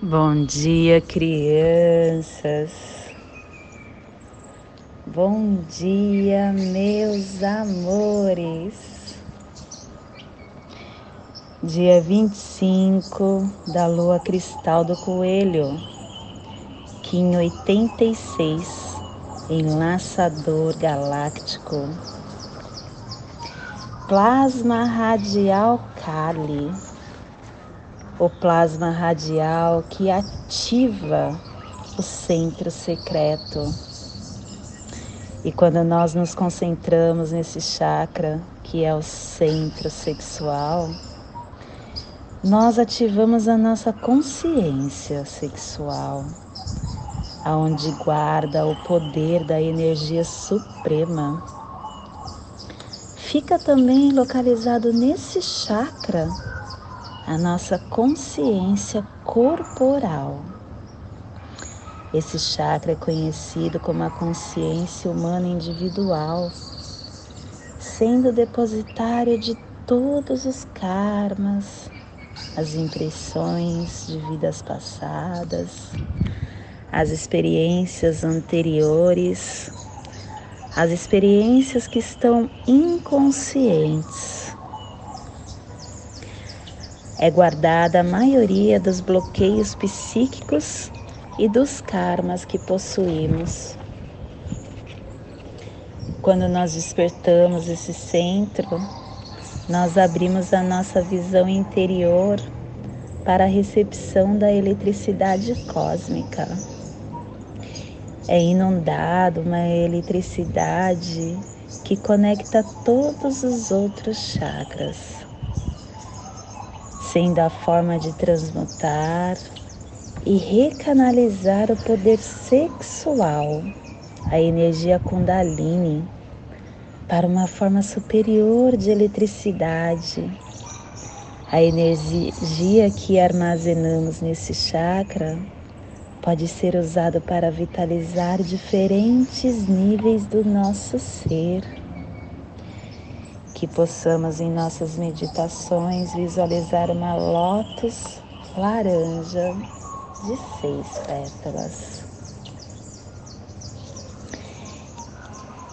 Bom dia, crianças. Bom dia, meus amores. Dia 25 da lua cristal do coelho, Kim 86, enlaçador galáctico. Plasma radial Kali o plasma radial que ativa o centro secreto. E quando nós nos concentramos nesse chakra, que é o centro sexual, nós ativamos a nossa consciência sexual, aonde guarda o poder da energia suprema. Fica também localizado nesse chakra a nossa consciência corporal. Esse chakra é conhecido como a consciência humana individual, sendo depositário de todos os karmas, as impressões de vidas passadas, as experiências anteriores, as experiências que estão inconscientes é guardada a maioria dos bloqueios psíquicos e dos karmas que possuímos. Quando nós despertamos esse centro, nós abrimos a nossa visão interior para a recepção da eletricidade cósmica. É inundado uma eletricidade que conecta todos os outros chakras sendo a forma de transmutar e recanalizar o poder sexual, a energia Kundalini, para uma forma superior de eletricidade. A energia que armazenamos nesse chakra pode ser usada para vitalizar diferentes níveis do nosso ser que possamos em nossas meditações visualizar uma lótus laranja de seis pétalas.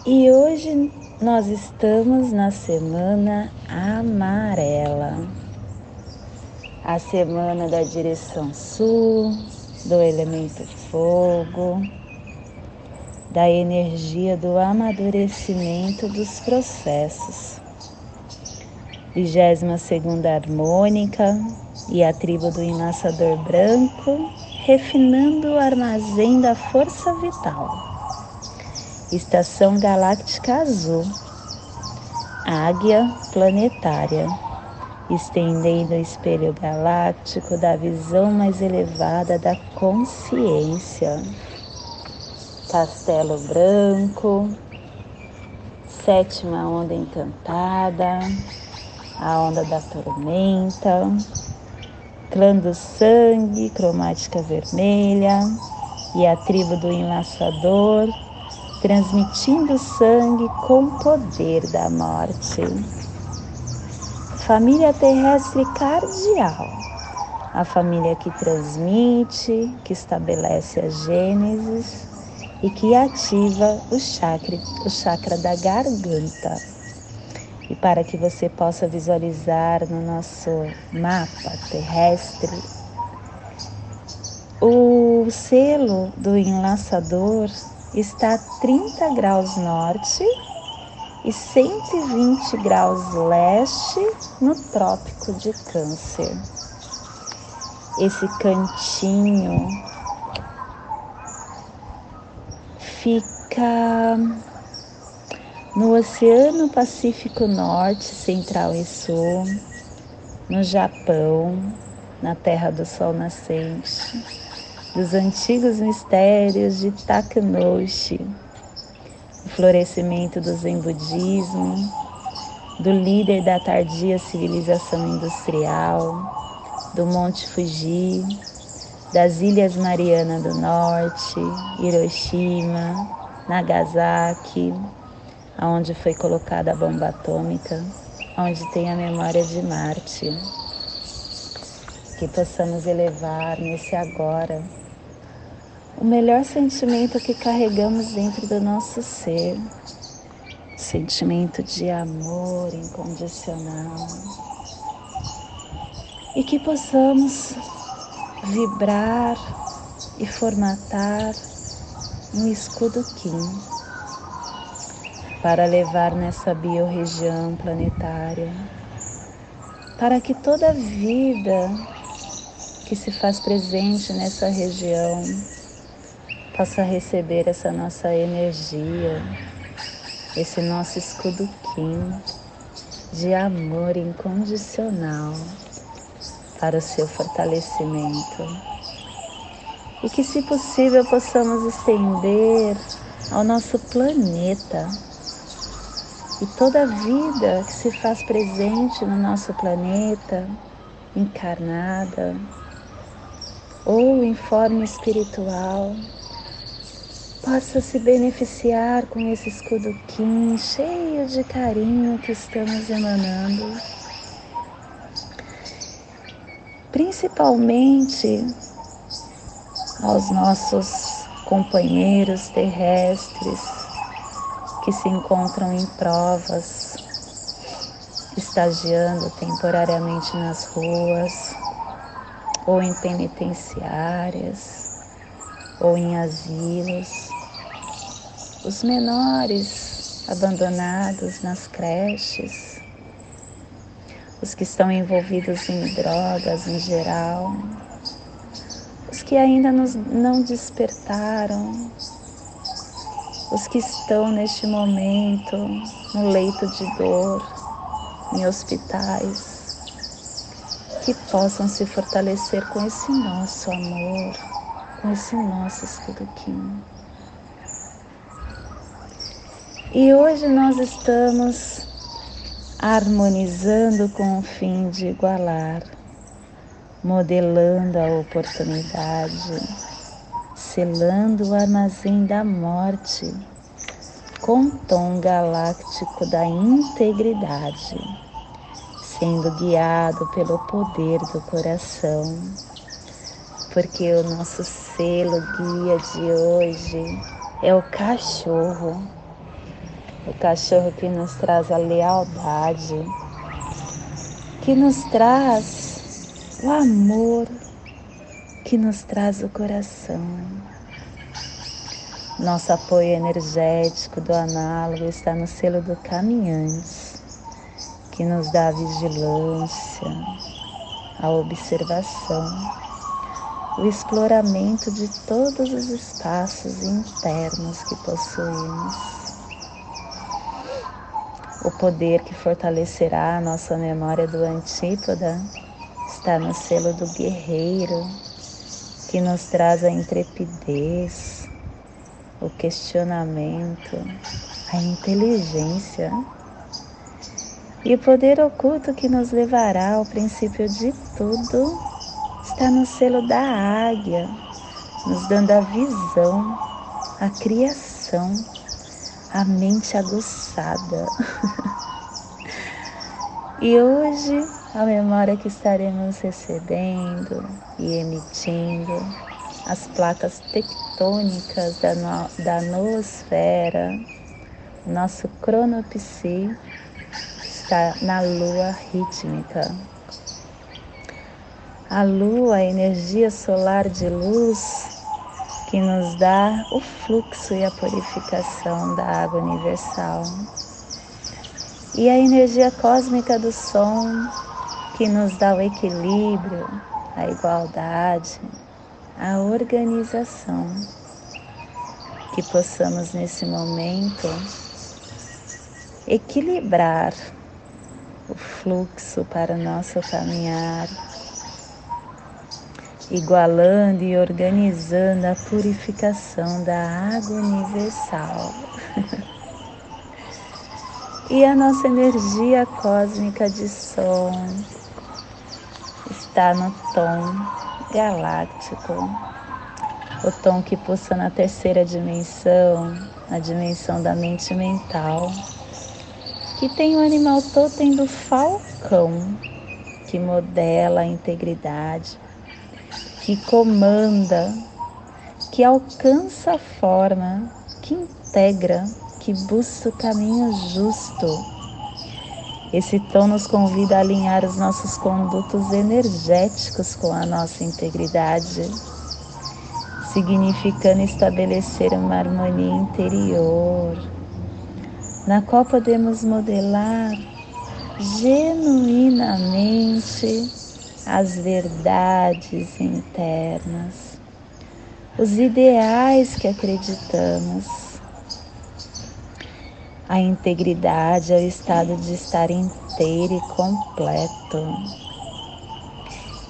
E hoje nós estamos na semana amarela, a semana da direção sul, do elemento fogo, da energia do amadurecimento dos processos 22 segunda harmônica e a tribo do enlaçador branco, refinando o armazém da força vital. Estação galáctica azul, águia planetária, estendendo o espelho galáctico da visão mais elevada da consciência. Castelo branco, sétima onda encantada, a onda da tormenta, clã do sangue, cromática vermelha. E a tribo do enlaçador, transmitindo sangue com poder da morte. Família terrestre cardial, a família que transmite, que estabelece a gênesis e que ativa o chakra, o chakra da garganta e para que você possa visualizar no nosso mapa terrestre o selo do enlaçador está a 30 graus norte e 120 graus leste no Trópico de Câncer. Esse cantinho fica no Oceano Pacífico Norte, Central e Sul, no Japão, na Terra do Sol Nascente, dos antigos mistérios de Takanoshi, o florescimento do Zen Budismo, do líder da tardia civilização industrial, do Monte Fuji, das Ilhas Mariana do Norte, Hiroshima, Nagasaki, aonde foi colocada a bomba atômica, onde tem a memória de Marte. que possamos elevar nesse agora o melhor sentimento que carregamos dentro do nosso ser, sentimento de amor incondicional, e que possamos vibrar e formatar um escudo Kim para levar nessa biorregião planetária, para que toda vida que se faz presente nessa região possa receber essa nossa energia, esse nosso escudo Kim de amor incondicional para o seu fortalecimento. E que, se possível, possamos estender ao nosso planeta e toda vida que se faz presente no nosso planeta, encarnada ou em forma espiritual, possa se beneficiar com esse escudo Kim cheio de carinho que estamos emanando. Principalmente aos nossos companheiros terrestres que se encontram em provas, estagiando temporariamente nas ruas ou em penitenciárias ou em asilos. Os menores abandonados nas creches, os que estão envolvidos em drogas em geral, os que ainda nos, não despertaram, os que estão neste momento no leito de dor, em hospitais, que possam se fortalecer com esse nosso amor, com esse nosso escudo químico. E hoje nós estamos harmonizando com o fim de igualar, modelando a oportunidade, selando o armazém da morte com tom galáctico da integridade, sendo guiado pelo poder do coração, porque o nosso selo guia de hoje é o cachorro o cachorro que nos traz a lealdade, que nos traz o amor, que nos traz o coração. Nosso apoio energético do análogo está no selo do caminhante, que nos dá a vigilância, a observação, o exploramento de todos os espaços internos que possuímos o poder que fortalecerá a nossa memória do Antípoda está no selo do guerreiro, que nos traz a intrepidez, o questionamento, a inteligência e o poder oculto que nos levará ao princípio de tudo está no selo da águia, nos dando a visão, a criação a mente aguçada. e hoje a memória que estaremos recebendo e emitindo, as placas tectônicas da, no, da noosfera, nosso cronopsi está na lua rítmica. A lua, a energia solar de luz, que nos dá o fluxo e a purificação da água universal. E a energia cósmica do som, que nos dá o equilíbrio, a igualdade, a organização. Que possamos nesse momento equilibrar o fluxo para o nosso caminhar igualando e organizando a purificação da água universal. e a nossa energia cósmica de som está no tom galáctico, o tom que pulsa na terceira dimensão, a dimensão da mente mental, que tem o animal totem do falcão que modela a integridade, que comanda, que alcança a forma, que integra, que busca o caminho justo. Esse tom nos convida a alinhar os nossos condutos energéticos com a nossa integridade, significando estabelecer uma harmonia interior, na qual podemos modelar genuinamente as verdades internas, os ideais que acreditamos. A integridade é o estado de estar inteiro e completo.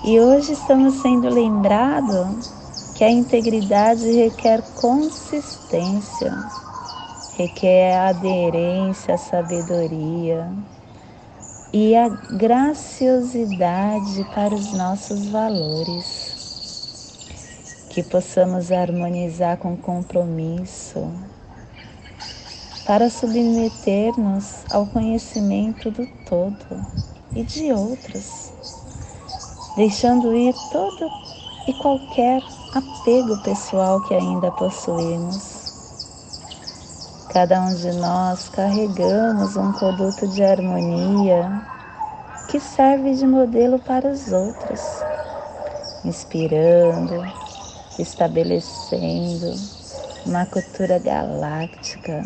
E hoje estamos sendo lembrados que a integridade requer consistência, requer aderência à sabedoria e a graciosidade para os nossos valores. Que possamos harmonizar com compromisso para submeter-nos ao conhecimento do todo e de outros, deixando ir todo e qualquer apego pessoal que ainda possuímos. Cada um de nós carregamos um produto de harmonia que serve de modelo para os outros, inspirando, estabelecendo uma cultura galáctica,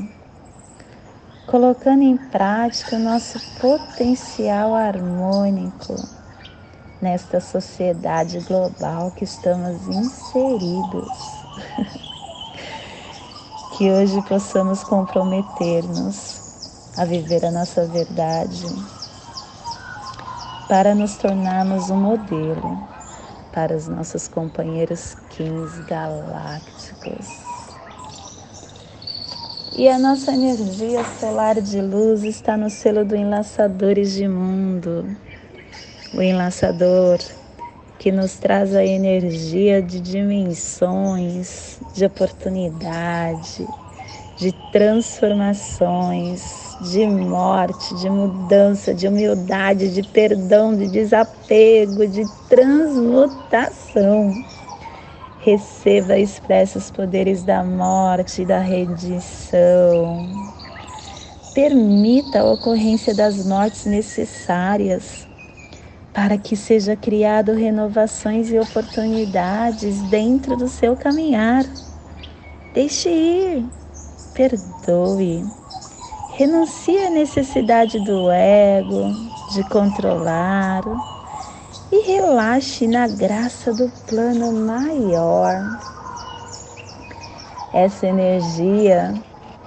colocando em prática o nosso potencial harmônico nesta sociedade global que estamos inseridos. que hoje possamos comprometer-nos a viver a nossa verdade para nos tornarmos um modelo para os nossos companheiros kings galácticos. E a nossa energia solar de luz está no selo do Enlaçadores de Mundo. O enlaçador que nos traz a energia de dimensões, de oportunidade, de transformações, de morte, de mudança, de humildade, de perdão, de desapego, de transmutação. Receba e expresse os poderes da morte e da redenção. Permita a ocorrência das mortes necessárias para que seja criado renovações e oportunidades dentro do seu caminhar. Deixe ir, perdoe, renuncie à necessidade do ego de controlar e relaxe na graça do plano maior. Essa energia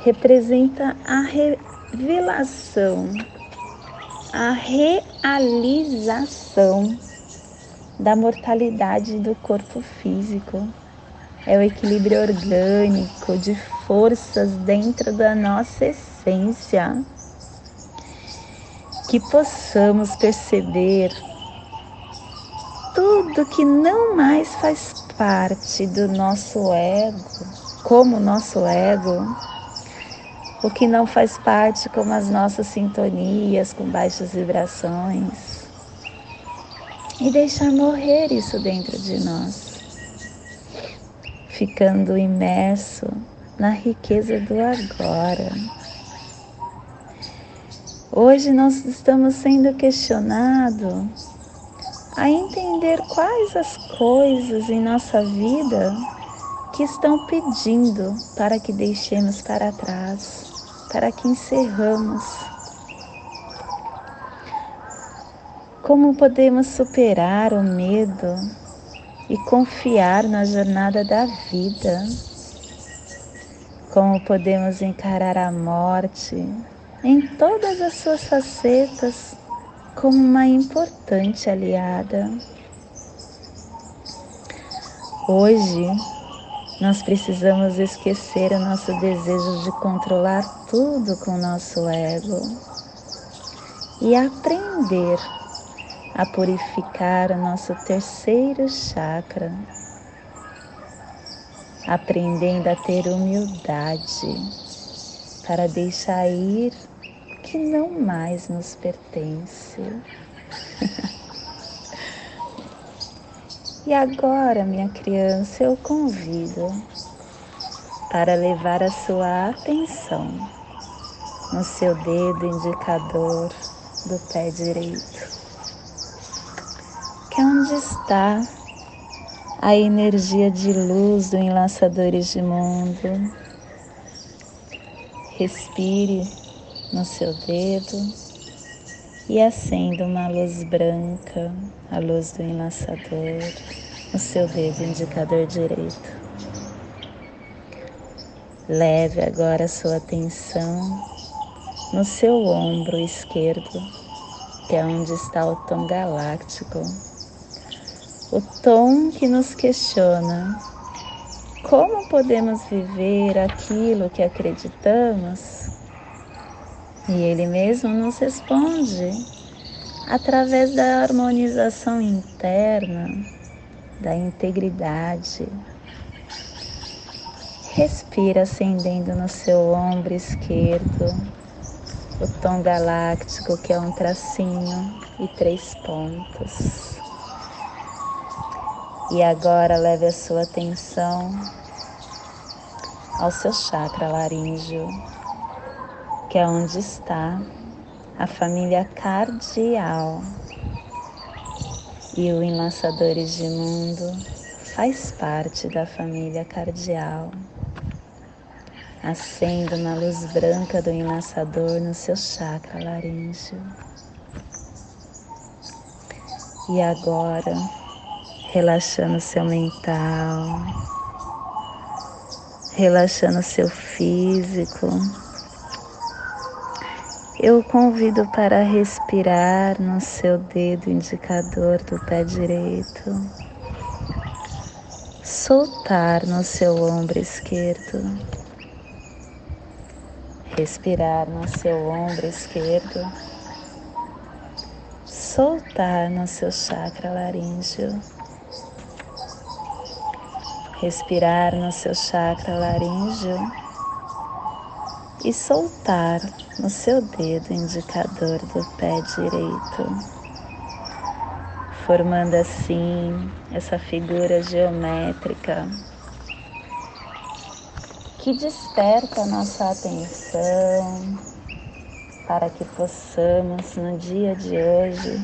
representa a revelação a realização da mortalidade do corpo físico. É o equilíbrio orgânico de forças dentro da nossa essência. Que possamos perceber tudo que não mais faz parte do nosso ego, como nosso ego, o que não faz parte como as nossas sintonias com baixas vibrações. E deixar morrer isso dentro de nós, ficando imerso na riqueza do agora. Hoje nós estamos sendo questionados a entender quais as coisas em nossa vida que estão pedindo para que deixemos para trás para que encerramos. Como podemos superar o medo e confiar na jornada da vida? Como podemos encarar a morte em todas as suas facetas como uma importante aliada? Hoje, nós precisamos esquecer o nosso desejo de controlar tudo com o nosso ego e aprender a purificar o nosso terceiro chakra, aprendendo a ter humildade para deixar ir que não mais nos pertence. E agora, minha criança, eu convido para levar a sua atenção no seu dedo indicador do pé direito, que é onde está a energia de luz do Enlaçadores de Mundo. Respire no seu dedo e acenda uma luz branca, a luz do enlaçador, no seu dedo indicador direito. Leve agora sua atenção no seu ombro esquerdo, que é onde está o tom galáctico, o tom que nos questiona como podemos viver aquilo que acreditamos e ele mesmo nos responde através da harmonização interna, da integridade. Respira acendendo no seu ombro esquerdo o tom galáctico que é um tracinho e três pontos. E agora leve a sua atenção ao seu chakra laríngeo que é onde está a família cardial. E o Enlaçadores de Mundo faz parte da família cardial. Acenda uma luz branca do enlaçador no seu chakra laríngeo. E agora, relaxando seu mental, relaxando seu físico, eu convido para respirar no seu dedo indicador do pé direito, soltar no seu ombro esquerdo, respirar no seu ombro esquerdo, soltar no seu chakra laríngeo, respirar no seu chakra laríngeo. E soltar no seu dedo indicador do pé direito, formando assim essa figura geométrica. Que desperta nossa atenção para que possamos no dia de hoje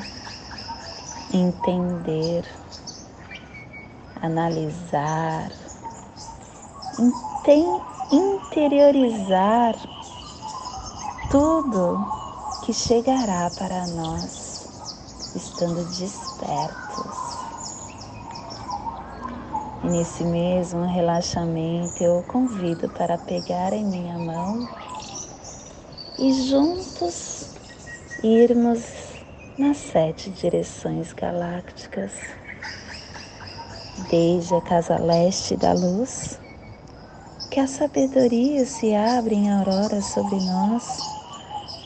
entender, analisar, interiorizar tudo que chegará para nós estando despertos. E nesse mesmo relaxamento eu convido para pegar em minha mão e juntos irmos nas sete direções galácticas, desde a casa leste da luz, que a sabedoria se abre em aurora sobre nós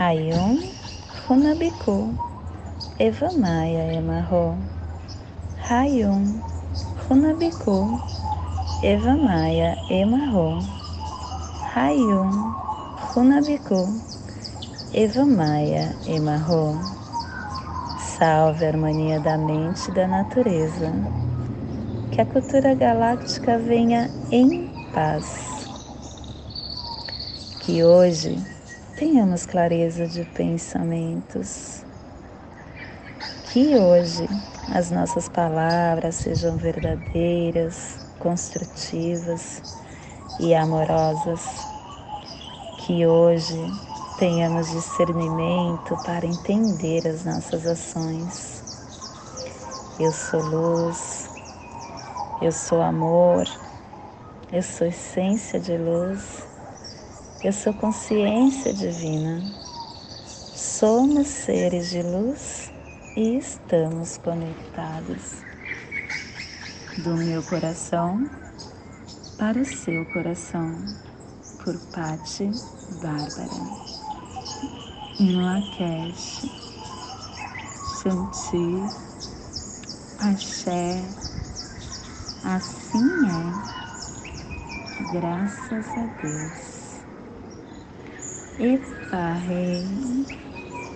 Hayum Hunabiku Evamaya Emarro Hayum Runabiku, Eva Maia Emarro, Rayum, Runabiku, Eva Maia Emarro. Salve a harmonia da mente e da natureza. Que a cultura galáctica venha em paz. Que hoje tenhamos clareza de pensamentos. Que hoje as nossas palavras sejam verdadeiras, construtivas e amorosas. Que hoje tenhamos discernimento para entender as nossas ações. Eu sou luz, eu sou amor, eu sou essência de luz, eu sou consciência divina. Somos seres de luz e estamos conectados do meu coração para o seu coração, por Patti Bárbara. Em Lakesh, Shanti, Axé, assim é, graças a Deus. Eparrei,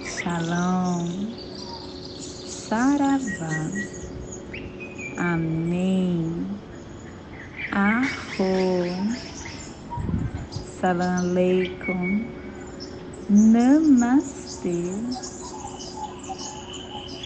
Shalom. Saravá. Amém. Arro. Salam Aleikum. Namastê.